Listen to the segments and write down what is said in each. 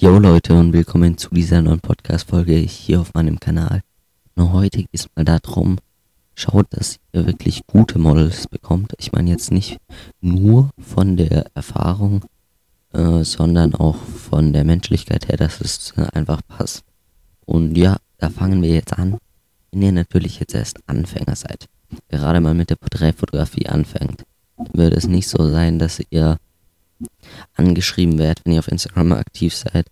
Yo Leute und willkommen zu dieser neuen Podcast-Folge hier auf meinem Kanal. Und heute geht es mal darum, schaut, dass ihr wirklich gute Models bekommt. Ich meine jetzt nicht nur von der Erfahrung, äh, sondern auch von der Menschlichkeit her, dass es einfach passt. Und ja, da fangen wir jetzt an. Wenn ihr natürlich jetzt erst Anfänger seid, gerade mal mit der Porträtfotografie anfängt, würde es nicht so sein, dass ihr angeschrieben werdet, wenn ihr auf Instagram aktiv seid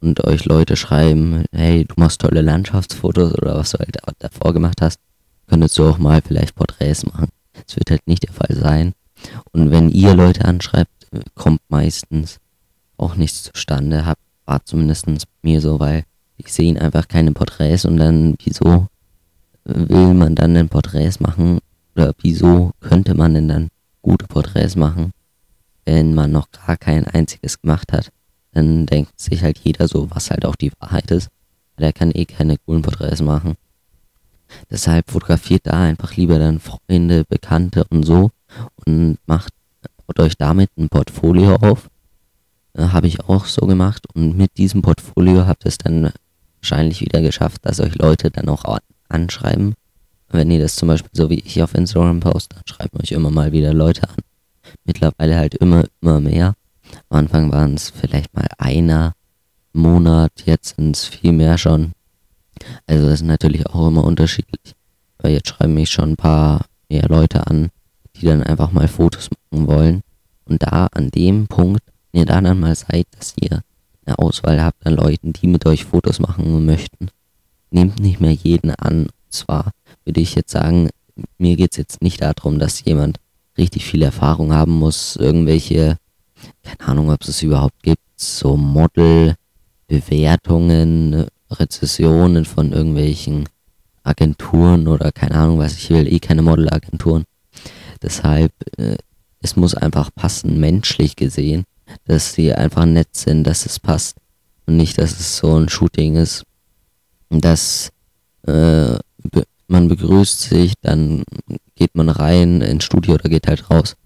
und euch Leute schreiben, hey, du machst tolle Landschaftsfotos oder was du halt davor gemacht hast, könntest du auch mal vielleicht Porträts machen. Das wird halt nicht der Fall sein. Und wenn ihr Leute anschreibt, kommt meistens auch nichts zustande. Hab, war zumindest mir so, weil ich sehe einfach keine Porträts und dann, wieso will man dann denn Porträts machen? Oder wieso könnte man denn dann gute Porträts machen, wenn man noch gar kein einziges gemacht hat? Dann denkt sich halt jeder so, was halt auch die Wahrheit ist. Der kann eh keine coolen Porträts machen. Deshalb fotografiert da einfach lieber dann Freunde, Bekannte und so und macht euch damit ein Portfolio auf. Äh, Habe ich auch so gemacht und mit diesem Portfolio habt ihr es dann wahrscheinlich wieder geschafft, dass euch Leute dann auch anschreiben. Wenn ihr das zum Beispiel so wie ich auf Instagram poste, dann schreiben euch immer mal wieder Leute an. Mittlerweile halt immer, immer mehr. Am Anfang waren es vielleicht mal einer Monat, jetzt sind es viel mehr schon. Also das ist natürlich auch immer unterschiedlich. Aber jetzt schreiben mich schon ein paar mehr Leute an, die dann einfach mal Fotos machen wollen. Und da an dem Punkt, wenn ihr da dann mal seid, dass ihr eine Auswahl habt an Leuten, die mit euch Fotos machen möchten, nehmt nicht mehr jeden an. Und zwar würde ich jetzt sagen, mir geht es jetzt nicht darum, dass jemand richtig viel Erfahrung haben muss, irgendwelche, keine Ahnung, ob es überhaupt gibt, so Model-Bewertungen, Rezessionen von irgendwelchen Agenturen oder keine Ahnung was, ich will eh keine Modelagenturen. Deshalb, äh, es muss einfach passen, menschlich gesehen, dass sie einfach nett sind, dass es passt und nicht, dass es so ein Shooting ist, dass äh, be man begrüßt sich, dann geht man rein ins Studio oder geht halt raus,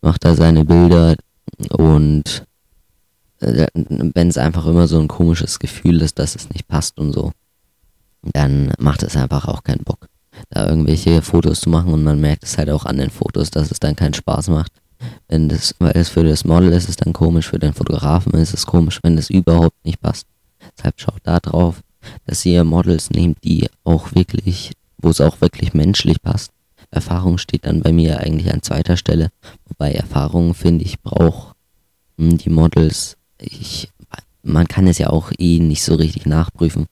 macht da seine Bilder und äh, wenn es einfach immer so ein komisches Gefühl ist, dass es nicht passt und so, dann macht es einfach auch keinen Bock, da irgendwelche Fotos zu machen und man merkt es halt auch an den Fotos, dass es dann keinen Spaß macht. Wenn das, weil es für das Model ist, ist es dann komisch, für den Fotografen ist es komisch, wenn das überhaupt nicht passt. Deshalb schaut da drauf, dass ihr Models nehmt, die auch wirklich, wo es auch wirklich menschlich passt. Erfahrung steht dann bei mir eigentlich an zweiter Stelle, wobei Erfahrung, finde ich, braucht hm, die Models ich, man kann es ja auch eh nicht so richtig nachprüfen.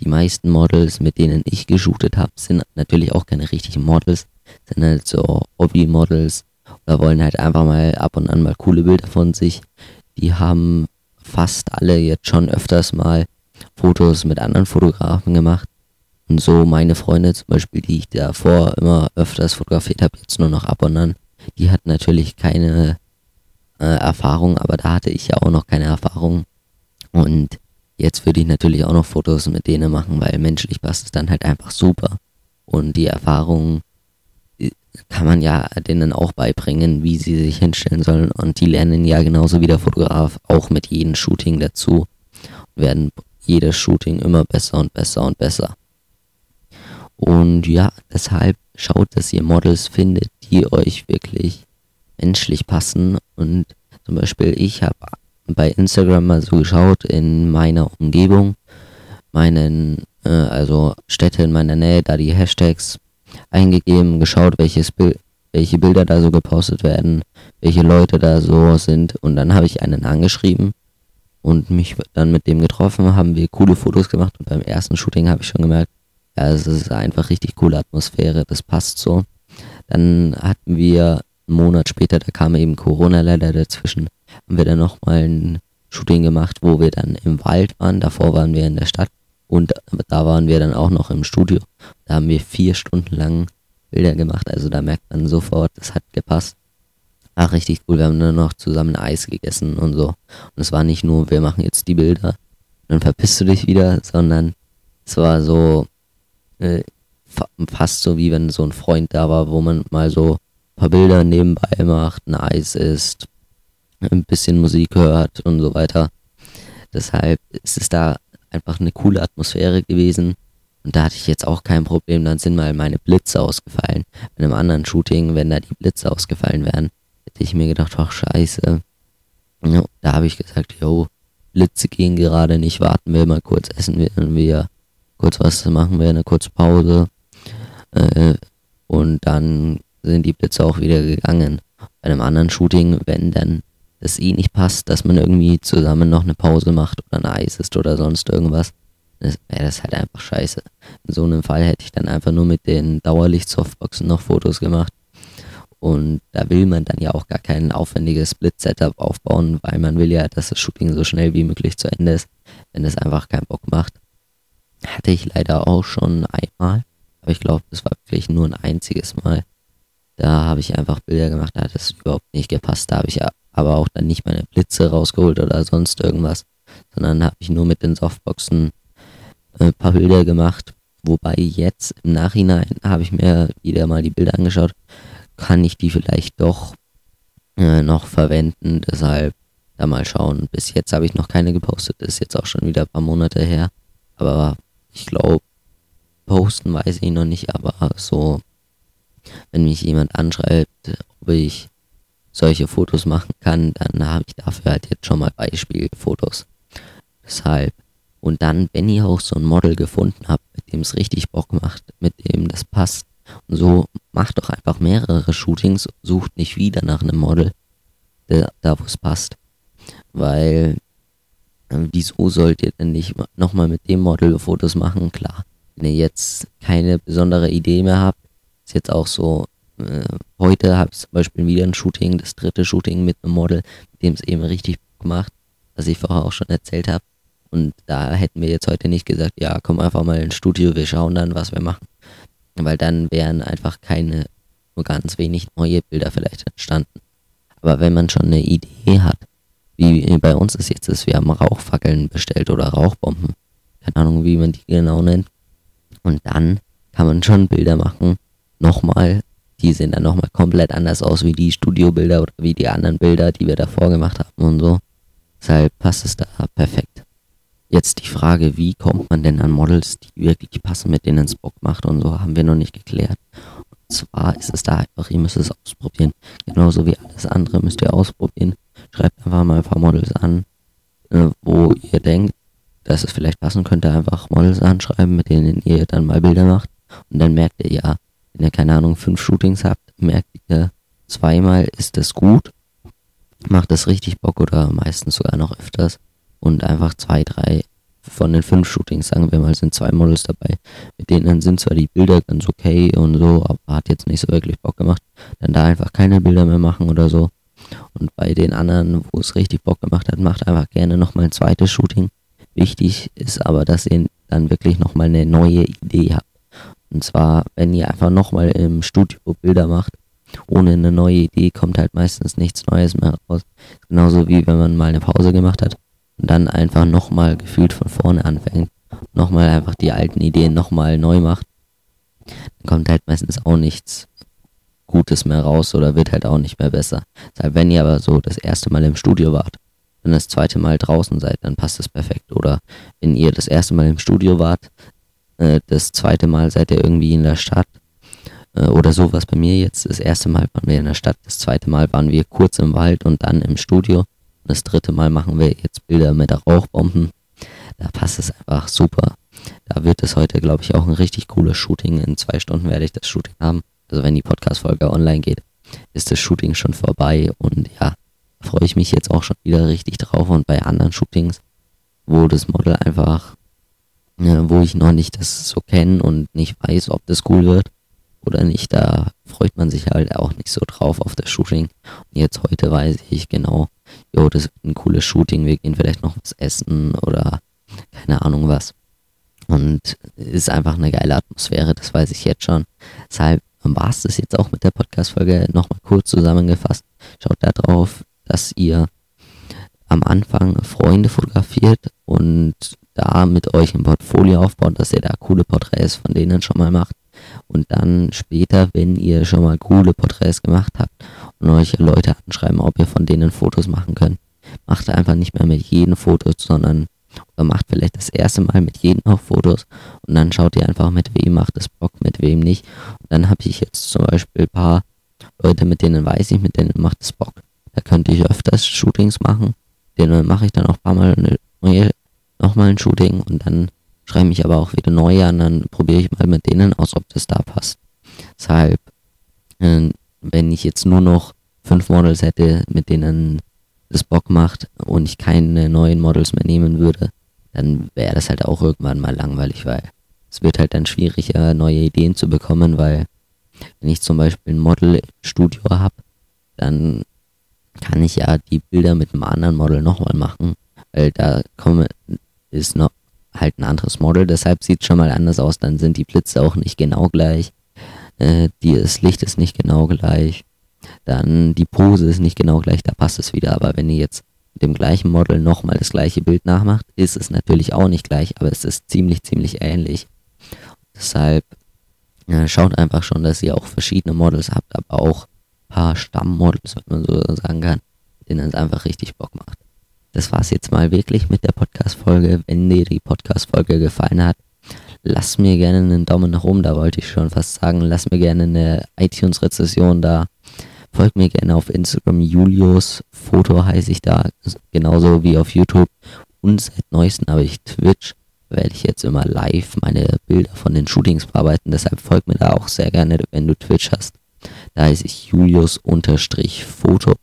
Die meisten Models, mit denen ich geshootet habe, sind natürlich auch keine richtigen Models, sind halt so Hobby-Models oder wollen halt einfach mal ab und an mal coole Bilder von sich. Die haben fast alle jetzt schon öfters mal Fotos mit anderen Fotografen gemacht. Und so meine Freunde zum Beispiel, die ich davor immer öfters fotografiert habe, jetzt nur noch ab und an, die hatten natürlich keine äh, Erfahrung, aber da hatte ich ja auch noch keine Erfahrung. Und jetzt würde ich natürlich auch noch Fotos mit denen machen, weil menschlich passt es dann halt einfach super. Und die Erfahrung äh, kann man ja denen auch beibringen, wie sie sich hinstellen sollen. Und die lernen ja genauso wie der Fotograf auch mit jedem Shooting dazu. Und werden jedes Shooting immer besser und besser und besser. Und ja, deshalb schaut, dass ihr Models findet, die euch wirklich menschlich passen. Und zum Beispiel, ich habe bei Instagram mal so geschaut in meiner Umgebung, meinen, äh, also Städte in meiner Nähe, da die Hashtags eingegeben, geschaut, welches Bild, welche Bilder da so gepostet werden, welche Leute da so sind. Und dann habe ich einen angeschrieben und mich dann mit dem getroffen, haben wir coole Fotos gemacht. Und beim ersten Shooting habe ich schon gemerkt, ja, es ist einfach richtig coole Atmosphäre, das passt so. Dann hatten wir einen Monat später, da kam eben Corona leider dazwischen, haben wir dann nochmal ein Shooting gemacht, wo wir dann im Wald waren. Davor waren wir in der Stadt und da waren wir dann auch noch im Studio. Da haben wir vier Stunden lang Bilder gemacht. Also da merkt man sofort, das hat gepasst. Ach, richtig cool. Wir haben dann noch zusammen Eis gegessen und so. Und es war nicht nur, wir machen jetzt die Bilder, dann verpisst du dich wieder, sondern es war so äh, fast so wie wenn so ein Freund da war, wo man mal so paar Bilder nebenbei macht, ein Eis isst, ein bisschen Musik hört und so weiter. Deshalb ist es da einfach eine coole Atmosphäre gewesen. Und da hatte ich jetzt auch kein Problem, dann sind mal meine Blitze ausgefallen. Bei einem anderen Shooting, wenn da die Blitze ausgefallen wären, hätte ich mir gedacht, ach scheiße. Da habe ich gesagt, yo, Blitze gehen gerade nicht, warten wir mal kurz, essen wir, wir kurz was machen wir, eine kurze Pause. Äh, und dann sind die Blitze auch wieder gegangen. Bei einem anderen Shooting, wenn dann das eh nicht passt, dass man irgendwie zusammen noch eine Pause macht oder ein Eis ist oder sonst irgendwas, wäre das halt einfach scheiße. In so einem Fall hätte ich dann einfach nur mit den Dauerlicht-Softboxen noch Fotos gemacht. Und da will man dann ja auch gar kein aufwendiges Split-Setup aufbauen, weil man will ja, dass das Shooting so schnell wie möglich zu Ende ist, wenn es einfach keinen Bock macht. Hatte ich leider auch schon einmal, aber ich glaube, das war wirklich nur ein einziges Mal. Da habe ich einfach Bilder gemacht, da hat es überhaupt nicht gepasst. Da habe ich aber auch dann nicht meine Blitze rausgeholt oder sonst irgendwas, sondern habe ich nur mit den Softboxen ein äh, paar Bilder gemacht. Wobei jetzt im Nachhinein habe ich mir wieder mal die Bilder angeschaut, kann ich die vielleicht doch äh, noch verwenden. Deshalb da mal schauen. Bis jetzt habe ich noch keine gepostet, ist jetzt auch schon wieder ein paar Monate her. Aber ich glaube, posten weiß ich noch nicht, aber so, wenn mich jemand anschreibt, ob ich solche Fotos machen kann, dann habe ich dafür halt jetzt schon mal Beispielfotos. Deshalb. Und dann, wenn ihr auch so ein Model gefunden habt, mit dem es richtig Bock macht, mit dem das passt, und so macht doch einfach mehrere Shootings, sucht nicht wieder nach einem Model, da wo es passt. Weil äh, wieso sollt ihr denn nicht nochmal mit dem Model Fotos machen? Klar, wenn ihr jetzt keine besondere Idee mehr habt, ist jetzt auch so, äh, heute habe ich zum Beispiel wieder ein Shooting, das dritte Shooting mit einem Model, mit dem es eben richtig gemacht, was ich vorher auch schon erzählt habe. Und da hätten wir jetzt heute nicht gesagt, ja, komm einfach mal ins Studio, wir schauen dann, was wir machen. Weil dann wären einfach keine, nur ganz wenig neue Bilder vielleicht entstanden. Aber wenn man schon eine Idee hat, wie bei uns es jetzt ist, wir haben Rauchfackeln bestellt oder Rauchbomben. Keine Ahnung, wie man die genau nennt. Und dann kann man schon Bilder machen. Nochmal, die sehen dann nochmal komplett anders aus wie die Studiobilder oder wie die anderen Bilder, die wir davor gemacht haben und so. Deshalb passt es da perfekt. Jetzt die Frage, wie kommt man denn an Models, die wirklich passen, mit denen es Bock macht und so, haben wir noch nicht geklärt. Und zwar ist es da einfach, ihr müsst es ausprobieren. Genauso wie alles andere müsst ihr ausprobieren. Schreibt einfach mal ein paar Models an, äh, wo ihr denkt, dass es vielleicht passen könnte, einfach Models anschreiben, mit denen ihr dann mal Bilder macht. Und dann merkt ihr ja, wenn ihr keine Ahnung, fünf Shootings habt, merkt ihr, zweimal ist das gut, macht das richtig Bock oder meistens sogar noch öfters. Und einfach zwei, drei von den fünf Shootings, sagen wir mal, sind zwei Models dabei. Mit denen sind zwar die Bilder ganz okay und so, aber hat jetzt nicht so wirklich Bock gemacht. Dann da einfach keine Bilder mehr machen oder so. Und bei den anderen, wo es richtig Bock gemacht hat, macht einfach gerne nochmal ein zweites Shooting. Wichtig ist aber, dass ihr dann wirklich nochmal eine neue Idee habt. Und zwar, wenn ihr einfach nochmal im Studio Bilder macht, ohne eine neue Idee kommt halt meistens nichts Neues mehr raus. Genauso wie wenn man mal eine Pause gemacht hat und dann einfach nochmal gefühlt von vorne anfängt. Nochmal einfach die alten Ideen nochmal neu macht. Dann kommt halt meistens auch nichts Gutes mehr raus oder wird halt auch nicht mehr besser. Deshalb, wenn ihr aber so das erste Mal im Studio wart und das zweite Mal draußen seid, dann passt es perfekt. Oder wenn ihr das erste Mal im Studio wart, äh, das zweite Mal seid ihr irgendwie in der Stadt äh, oder sowas bei mir jetzt. Das erste Mal waren wir in der Stadt, das zweite Mal waren wir kurz im Wald und dann im Studio. Das dritte Mal machen wir jetzt Bilder mit Rauchbomben. Da passt es einfach super. Da wird es heute, glaube ich, auch ein richtig cooles Shooting. In zwei Stunden werde ich das Shooting haben also wenn die Podcast-Folge online geht, ist das Shooting schon vorbei und ja, freue ich mich jetzt auch schon wieder richtig drauf und bei anderen Shootings, wo das Model einfach, ja, wo ich noch nicht das so kenne und nicht weiß, ob das cool wird oder nicht, da freut man sich halt auch nicht so drauf auf das Shooting. Und jetzt heute weiß ich genau, jo, das wird ein cooles Shooting, wir gehen vielleicht noch was essen oder keine Ahnung was. Und ist einfach eine geile Atmosphäre, das weiß ich jetzt schon. Deshalb war es das jetzt auch mit der Podcast-Folge. Nochmal kurz zusammengefasst. Schaut da drauf, dass ihr am Anfang Freunde fotografiert und da mit euch ein Portfolio aufbaut, dass ihr da coole Porträts von denen schon mal macht. Und dann später, wenn ihr schon mal coole Porträts gemacht habt und euch Leute anschreiben, ob ihr von denen Fotos machen könnt, macht einfach nicht mehr mit jedem Foto, sondern oder macht vielleicht das erste Mal mit jedem auch Fotos und dann schaut ihr einfach, mit wem macht es Bock, mit wem nicht. Und dann habe ich jetzt zum Beispiel ein paar Leute, mit denen weiß ich, mit denen macht es Bock. Da könnte ich öfters Shootings machen. Denen mache ich dann auch ein paar Mal eine neue, nochmal ein Shooting und dann schreibe ich aber auch wieder neue an, dann probiere ich mal mit denen aus, ob das da passt. Deshalb, äh, wenn ich jetzt nur noch fünf Models hätte, mit denen das Bock macht und ich keine neuen Models mehr nehmen würde, dann wäre das halt auch irgendwann mal langweilig, weil es wird halt dann schwieriger, neue Ideen zu bekommen, weil wenn ich zum Beispiel ein Model im Studio habe, dann kann ich ja die Bilder mit einem anderen Model nochmal machen, weil da komme, ist noch halt ein anderes Model, deshalb sieht es schon mal anders aus, dann sind die Blitze auch nicht genau gleich, äh, die, das Licht ist nicht genau gleich, dann die Pose ist nicht genau gleich, da passt es wieder, aber wenn ihr jetzt mit dem gleichen Model nochmal das gleiche Bild nachmacht, ist es natürlich auch nicht gleich, aber es ist ziemlich, ziemlich ähnlich. Deshalb ja, schaut einfach schon, dass ihr auch verschiedene Models habt, aber auch ein paar Stammmodels, wenn man so sagen kann, denen es einfach richtig Bock macht. Das war's jetzt mal wirklich mit der Podcast-Folge. Wenn dir die Podcast-Folge gefallen hat, lass mir gerne einen Daumen nach oben, da wollte ich schon fast sagen. Lass mir gerne eine iTunes-Rezession da. Folgt mir gerne auf Instagram, Julius Foto heiße ich da, genauso wie auf YouTube. Und seit neuestem habe ich Twitch werde ich jetzt immer live meine Bilder von den Shootings bearbeiten. Deshalb folgt mir da auch sehr gerne, wenn du Twitch hast. Da heiße ich Julius-Foto.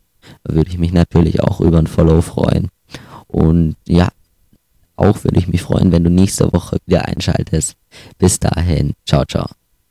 Da würde ich mich natürlich auch über ein Follow freuen. Und ja, auch würde ich mich freuen, wenn du nächste Woche wieder einschaltest. Bis dahin, ciao, ciao.